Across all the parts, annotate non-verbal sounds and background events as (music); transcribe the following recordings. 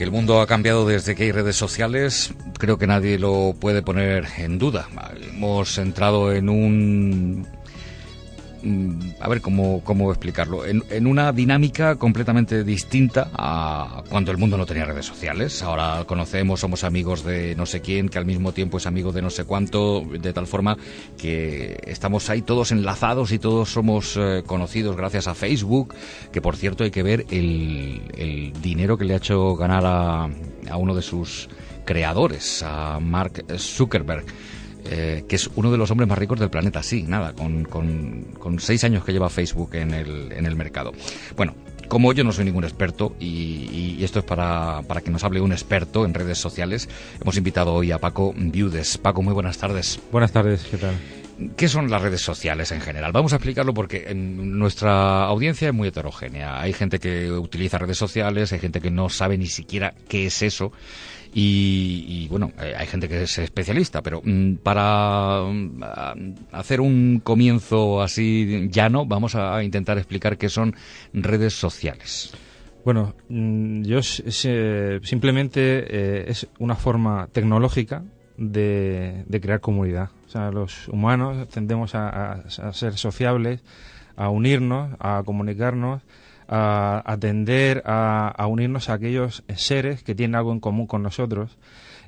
Que el mundo ha cambiado desde que hay redes sociales, creo que nadie lo puede poner en duda. Hemos entrado en un a ver cómo, cómo explicarlo, en, una dinámica completamente distinta a cuando el mundo no tenía redes sociales. Ahora conocemos, somos amigos de no sé quién, que al mismo tiempo es amigo de no sé cuánto, de tal forma que estamos ahí todos enlazados y todos somos eh, conocidos gracias a Facebook, que por cierto hay que ver el, el dinero que le ha hecho ganar a, a uno de sus creadores, a Mark Zuckerberg. Eh, que es uno de los hombres más ricos del planeta, sí, nada, con, con, seis años que lleva Facebook en el, en el mercado. Bueno, como yo no soy ningún experto y, esto es para, para, que nos hable un experto en redes sociales, hemos invitado hoy a Paco Viudes. Paco, muy buenas tardes. Buenas tardes, ¿qué tal? ¿Qué son las redes sociales en general? Vamos a explicarlo porque en nuestra audiencia es muy heterogénea. Hay gente que utiliza redes sociales, hay gente que no sabe ni siquiera qué es eso. Y, bueno, eh, hay gente que es especialista, pero mm, para mm, hacer un comienzo así llano, vamos a intentar explicar qué son redes sociales. Bueno, mm, yo simplemente eh, es una forma tecnológica de, crear comunidad. O sea, los humanos tendemos a ser sociables, a unirnos, a comunicarnos a atender a, unirnos a aquellos seres que tienen algo en común con nosotros.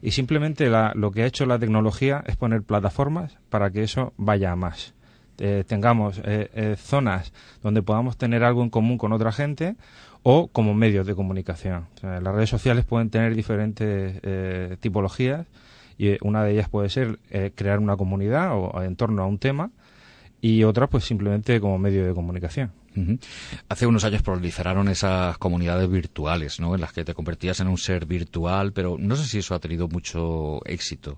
Y simplemente lo que ha hecho la tecnología es poner plataformas para que eso vaya a más. Eh, tengamos eh, eh, zonas donde podamos tener algo en común con otra gente o como medios de comunicación. las redes sociales pueden tener diferentes tipologías y una de ellas puede ser crear una comunidad o en torno a un tema y otra pues simplemente como medio de comunicación. Hace unos años proliferaron esas comunidades virtuales, ¿no? En las que te convertías en un ser virtual, pero no sé si eso ha tenido mucho éxito.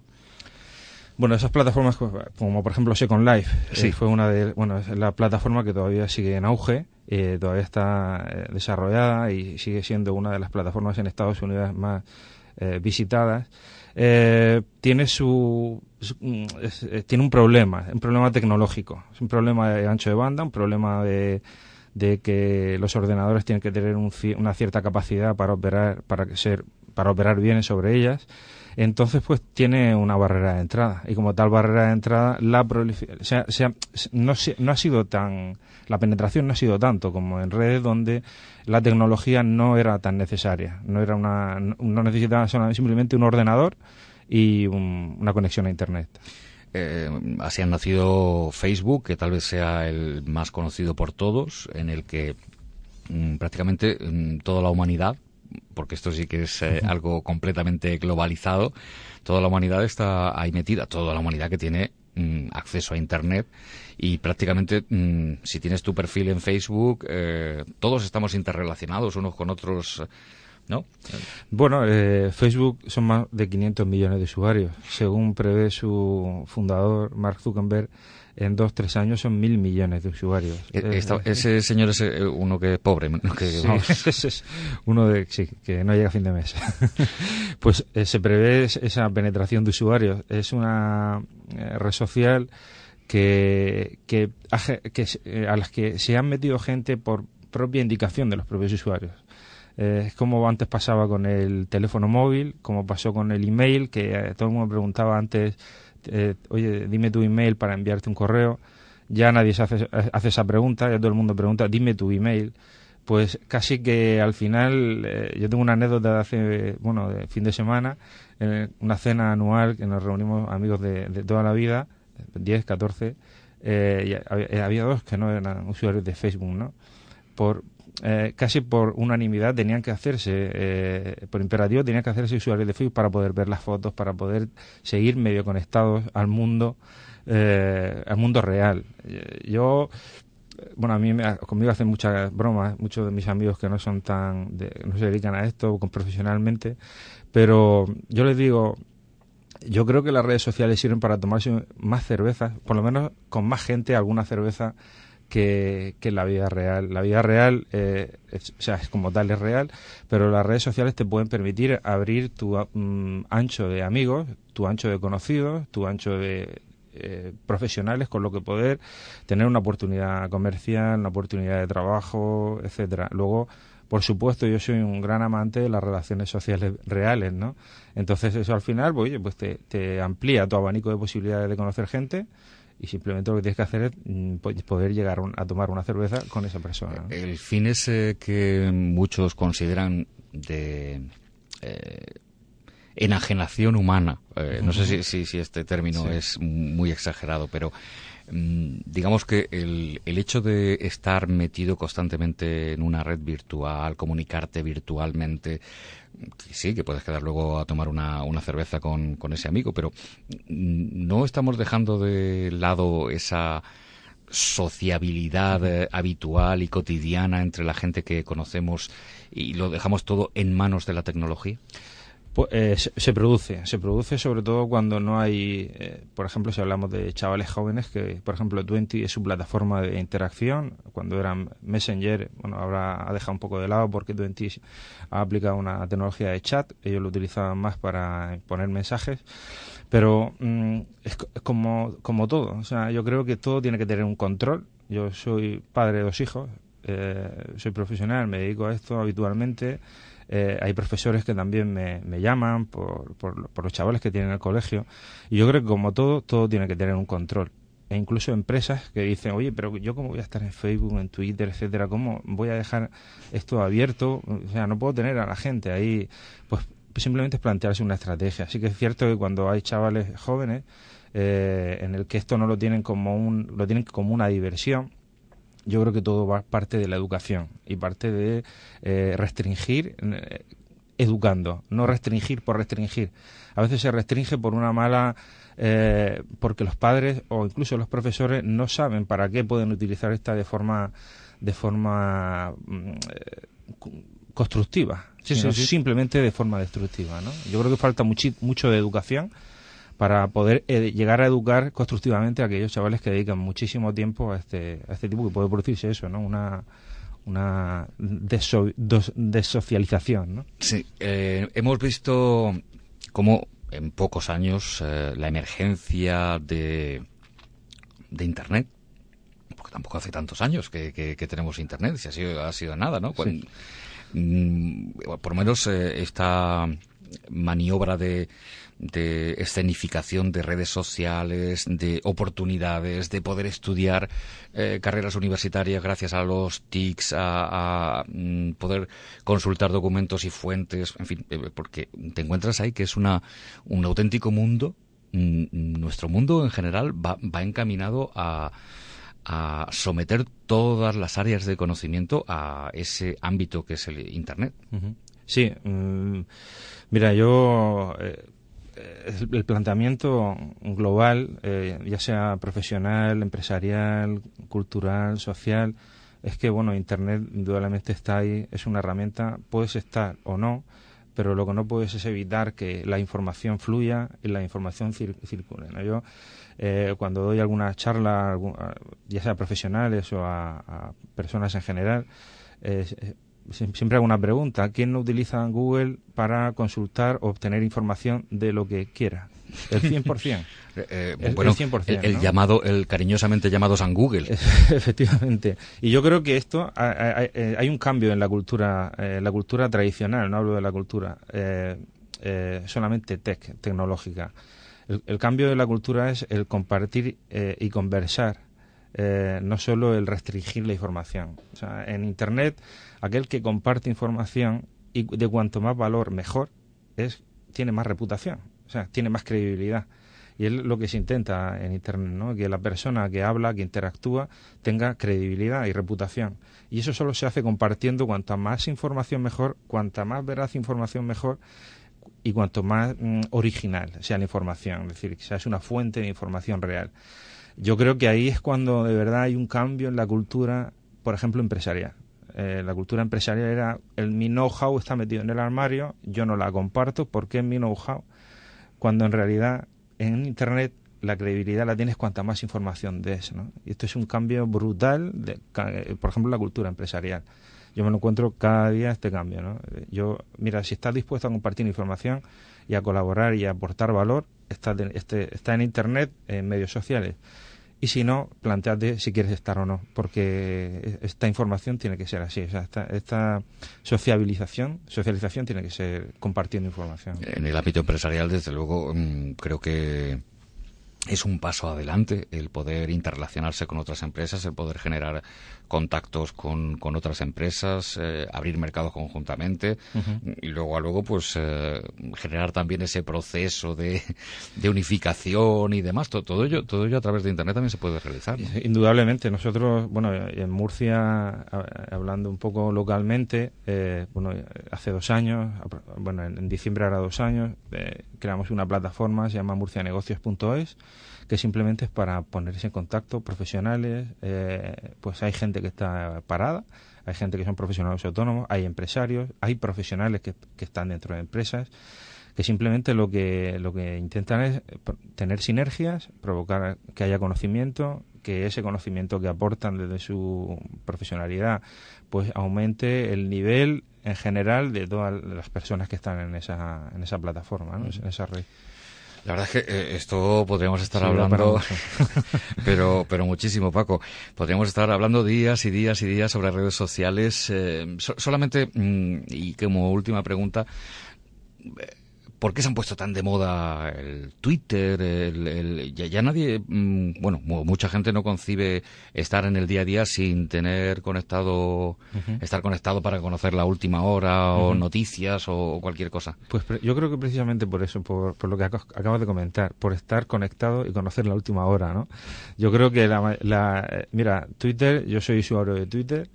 Bueno, esas plataformas como por ejemplo Second Life, eh, sí. fue una de, bueno, es la plataforma que todavía sigue en auge, eh, todavía está eh, desarrollada y sigue siendo una de las plataformas en Estados Unidos más visitadas. tiene su Mm, eh, tiene un problema, un problema tecnológico, es un problema de ancho de banda, un problema de, que los ordenadores tienen que tener una cierta capacidad para operar, para ser, para operar bien sobre ellas. Entonces, pues tiene una barrera de entrada. Y como tal barrera de entrada, la no, no ha sido tan, la penetración no ha sido tanto como en redes donde la tecnología no era tan necesaria. No era una, no necesitaba simplemente un ordenador y una conexión a Internet. Eh, así ha nacido Facebook, que tal vez sea el más conocido por todos, en el que mm, prácticamente mm, toda la humanidad, porque esto sí que es eh, algo completamente globalizado, toda la humanidad está ahí metida, toda la humanidad que tiene mm, acceso a Internet y prácticamente si tienes tu perfil en Facebook, eh, todos estamos interrelacionados unos con otros ¿no? Bueno, eh, Facebook son más de 500 millones de usuarios. Según prevé su fundador, Mark Zuckerberg, en dos, tres años son mil millones de usuarios. E, eh, ese señor es eh, uno que es pobre. (laughs) es uno de, que no llega a fin de mes. (laughs) pues se prevé esa penetración de usuarios. Es una red social que, que, que, a las que se han metido gente por propia indicación de los propios usuarios. Eh, es como antes pasaba con el teléfono móvil, como pasó con el email, que eh, todo el mundo preguntaba antes, eh, oye, dime tu email para enviarte un correo. Ya nadie se hace, hace esa pregunta, ya todo el mundo pregunta, dime tu email. Pues casi que al final, yo tengo una anécdota de hace, bueno, de fin de semana, en una cena anual que nos reunimos amigos de, de toda la vida, 10, 14, había, había, dos que no eran usuarios de Facebook, ¿no? Por, eh, casi por unanimidad tenían que hacerse, eh, por imperativo tenían que hacerse usuarios de Facebook para poder ver las fotos, para poder seguir medio conectados al mundo, eh, al mundo real. Yo, bueno, a mí conmigo hacen muchas bromas, muchos de mis amigos que no son tan, no se dedican a esto profesionalmente, pero yo les digo, yo creo que las redes sociales sirven para tomarse más cervezas, por lo menos con más gente alguna cerveza que, la vida real. La vida real, eh, es, o sea, es como tal es real, pero las redes sociales te pueden permitir abrir tu mm, ancho de amigos, tu ancho de conocidos, tu ancho de eh, profesionales, con lo que poder tener una oportunidad comercial, una oportunidad de trabajo, etcétera. Luego, por supuesto, yo soy un gran amante de las relaciones sociales reales, ¿no? Entonces eso al final, pues, pues te, te amplía tu abanico de posibilidades de conocer gente y simplemente lo que tienes que hacer es mm, poder llegar a tomar una cerveza con esa persona. El fin ese que muchos consideran de eh, enajenación humana, eh, no sé si, si, este término es muy exagerado, pero mm, digamos que el, el hecho de estar metido constantemente en una red virtual, comunicarte virtualmente, sí, que puedes quedar luego a tomar una, una cerveza con, con, ese amigo, pero no estamos dejando de lado esa sociabilidad eh, habitual y cotidiana entre la gente que conocemos y lo dejamos todo en manos de la tecnología. Eh, se, produce, se produce sobre todo cuando no hay, eh, por ejemplo, si hablamos de chavales jóvenes, que por ejemplo Twenty es su plataforma de interacción, cuando eran Messenger, bueno, ahora ha dejado un poco de lado porque Twenty ha aplicado una tecnología de chat, ellos lo utilizaban más para poner mensajes, pero mm, es, como, como todo, o sea, yo creo que todo tiene que tener un control. Yo soy padre de dos hijos, eh, soy profesional, me dedico a esto habitualmente eh, hay profesores que también me, llaman por, por, los chavales que tienen el colegio. Y yo creo que como todo, todo tiene que tener un control. E incluso empresas que dicen, oye, pero yo cómo voy a estar en Facebook, en Twitter, etcétera, cómo voy a dejar esto abierto, o sea, no puedo tener a la gente ahí, pues simplemente es plantearse una estrategia. Así que es cierto que cuando hay chavales jóvenes eh, en el que esto no lo tienen como un, lo tienen como una diversión, yo creo que todo va parte de la educación y parte de eh, restringir eh, educando, no restringir por restringir. A veces se restringe por una mala eh, porque los padres o incluso los profesores no saben para qué pueden utilizar esta de forma de forma mm, constructiva, sino simplemente de forma destructiva. ¿no? Yo creo que falta mucho de educación para poder eh, llegar a educar constructivamente a aquellos chavales que dedican muchísimo tiempo a este, a este tipo que puede producirse eso, ¿no? Una, una desocialización, ¿no? Sí, eh, hemos visto cómo en pocos años eh, la emergencia de, de Internet, porque tampoco hace tantos años que, que, tenemos Internet, si ha sido, ha sido nada, ¿no? Mm, por lo menos esta maniobra de escenificación de redes sociales, de oportunidades, de poder estudiar eh, carreras universitarias gracias a los TICs, a, mm, poder consultar documentos y fuentes, en fin, eh, porque te encuentras ahí que es una, un auténtico mundo. Mm, nuestro mundo en general va, va encaminado a, a someter todas las áreas de conocimiento a ese ámbito que es el Internet. Sí, mm, mira, yo eh, el planteamiento global, eh, ya sea profesional, empresarial, cultural, social, es que bueno, Internet indudablemente está ahí, es una herramienta, puedes estar o no, pero lo que no puedes es evitar que la información fluya y la información circule. Yo eh, cuando doy alguna charla, ya sea a profesionales o a, personas en general, siempre hago una pregunta. ¿Quién no utiliza Google para consultar o obtener información de lo que quiera? El 100%. (laughs) Eh, el, bueno, el, llamado, el cariñosamente llamado San Google. (laughs) Efectivamente. Y yo creo que esto, eh, hay, un cambio en la cultura, eh, la cultura tradicional, no hablo de la cultura solamente tech, tecnológica. El, cambio de la cultura es el compartir y conversar, no solo el restringir la información. O sea, en Internet aquel que comparte información y de cuanto más valor mejor es tiene más reputación, o sea, tiene más credibilidad. Y es lo que se intenta en Internet, ¿no? que la persona que habla, que interactúa, tenga credibilidad y reputación. Y eso solo se hace compartiendo cuanta más información mejor, cuanta más veraz información mejor y cuanto más mm, original sea la información, es decir, que sea una fuente de información real. Yo creo que ahí es cuando de verdad hay un cambio en la cultura, por ejemplo, empresarial. Eh, la cultura empresarial era el mi know-how está metido en el armario, yo no la comparto porque es mi know-how, cuando en realidad en Internet la credibilidad la tienes cuanta más información des. ¿no? Y esto es un cambio brutal, de, eh, por ejemplo, la cultura empresarial. Yo me lo encuentro cada día este cambio. ¿no? Yo, mira, si estás dispuesto a compartir información y a colaborar y a aportar valor, está, este, está en Internet, en medios sociales y si no, planteate si quieres estar o no, porque esta información tiene que ser así, o sea, esta, esta sociabilización, socialización tiene que ser compartiendo información. En el ámbito empresarial, desde luego, mm, creo que es un paso adelante el poder interrelacionarse con otras empresas, el poder generar contactos con, con otras empresas, eh, abrir mercados conjuntamente y luego a luego pues eh, generar también ese proceso de, de unificación y demás. Todo, todo, ello, todo ello a través de Internet también se puede realizar. Indudablemente. Nosotros, bueno, en Murcia, hablando un poco localmente, eh, bueno, hace dos años, bueno, en, diciembre hará dos años, creamos una plataforma, se llama murcianegocios.es que simplemente es para ponerse en contacto profesionales, eh, pues hay gente que está parada, hay gente que son profesionales autónomos, hay empresarios, hay profesionales que, que están dentro de empresas que simplemente lo que lo que intentan es tener sinergias, provocar que haya conocimiento, que ese conocimiento que aportan desde su profesionalidad pues aumente el nivel en general de todas las personas que están en esa en esa plataforma, en esa red. La verdad es que eh, esto podríamos estar hablando, (laughs) pero, pero muchísimo, Paco. Podríamos estar hablando días y días y días sobre redes sociales. Eh, solamente, mm, y como última pregunta, ¿Por qué se han puesto tan de moda el Twitter? El, ya, nadie, mm, bueno, mucha gente no concibe estar en el día a día sin tener conectado, estar conectado para conocer la última hora o noticias o, cualquier cosa. Pues yo creo que precisamente por eso, por, lo que acabas de comentar, por estar conectado y conocer la última hora, ¿no? Yo creo que la, la eh, mira, Twitter, yo soy usuario de Twitter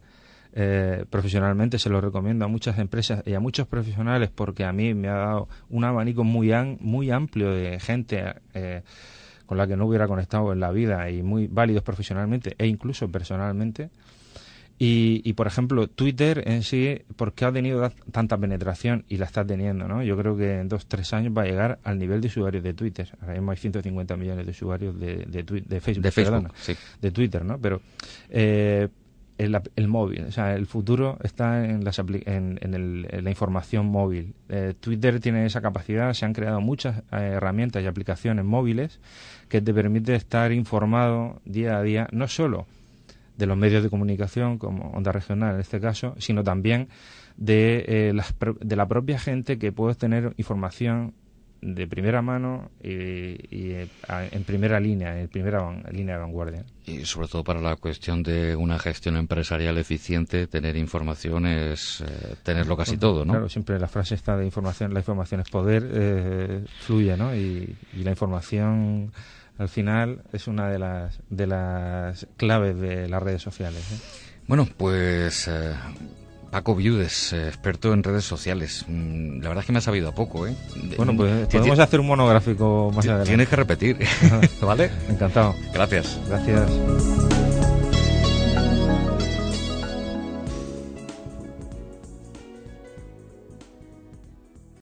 eh, profesionalmente se lo recomiendo a muchas empresas y a muchos profesionales porque a mí me ha dado un abanico muy, muy amplio de gente eh, con la que no hubiera conectado en la vida y muy válidos profesionalmente e incluso personalmente. Y, por ejemplo, Twitter en sí, ¿por qué ha tenido tanta penetración y la está teniendo? ¿no? Yo creo que en dos, tres años va a llegar al nivel de usuarios de Twitter. Ahora mismo hay 150 millones de usuarios de, de, de Facebook, de, Facebook de Twitter, ¿no? Pero eh, el, móvil. O sea, el futuro está en, las en, en, la información móvil. Eh, Twitter tiene esa capacidad, se han creado muchas eh, herramientas y aplicaciones móviles que te permiten estar informado día a día, no solo de los medios de comunicación, como Onda Regional en este caso, sino también de, eh, las, de la propia gente que puede tener información de primera mano y, eh, en primera línea, en primera línea de vanguardia. Y sobre todo para la cuestión de una gestión empresarial eficiente, tener información es eh, tenerlo casi todo, ¿no? Claro, siempre la frase está de información, la información es poder, eh, fluye, ¿no? Y, la información al final es una de las, de las claves de las redes sociales. Bueno, pues Paco Viudes, eh, experto en redes sociales. Mm, la verdad es que me ha sabido a poco, ¿eh? Bueno, pues podemos hacer un monográfico más adelante. Tienes que repetir, (laughs) ¿vale? Encantado. Gracias. Gracias.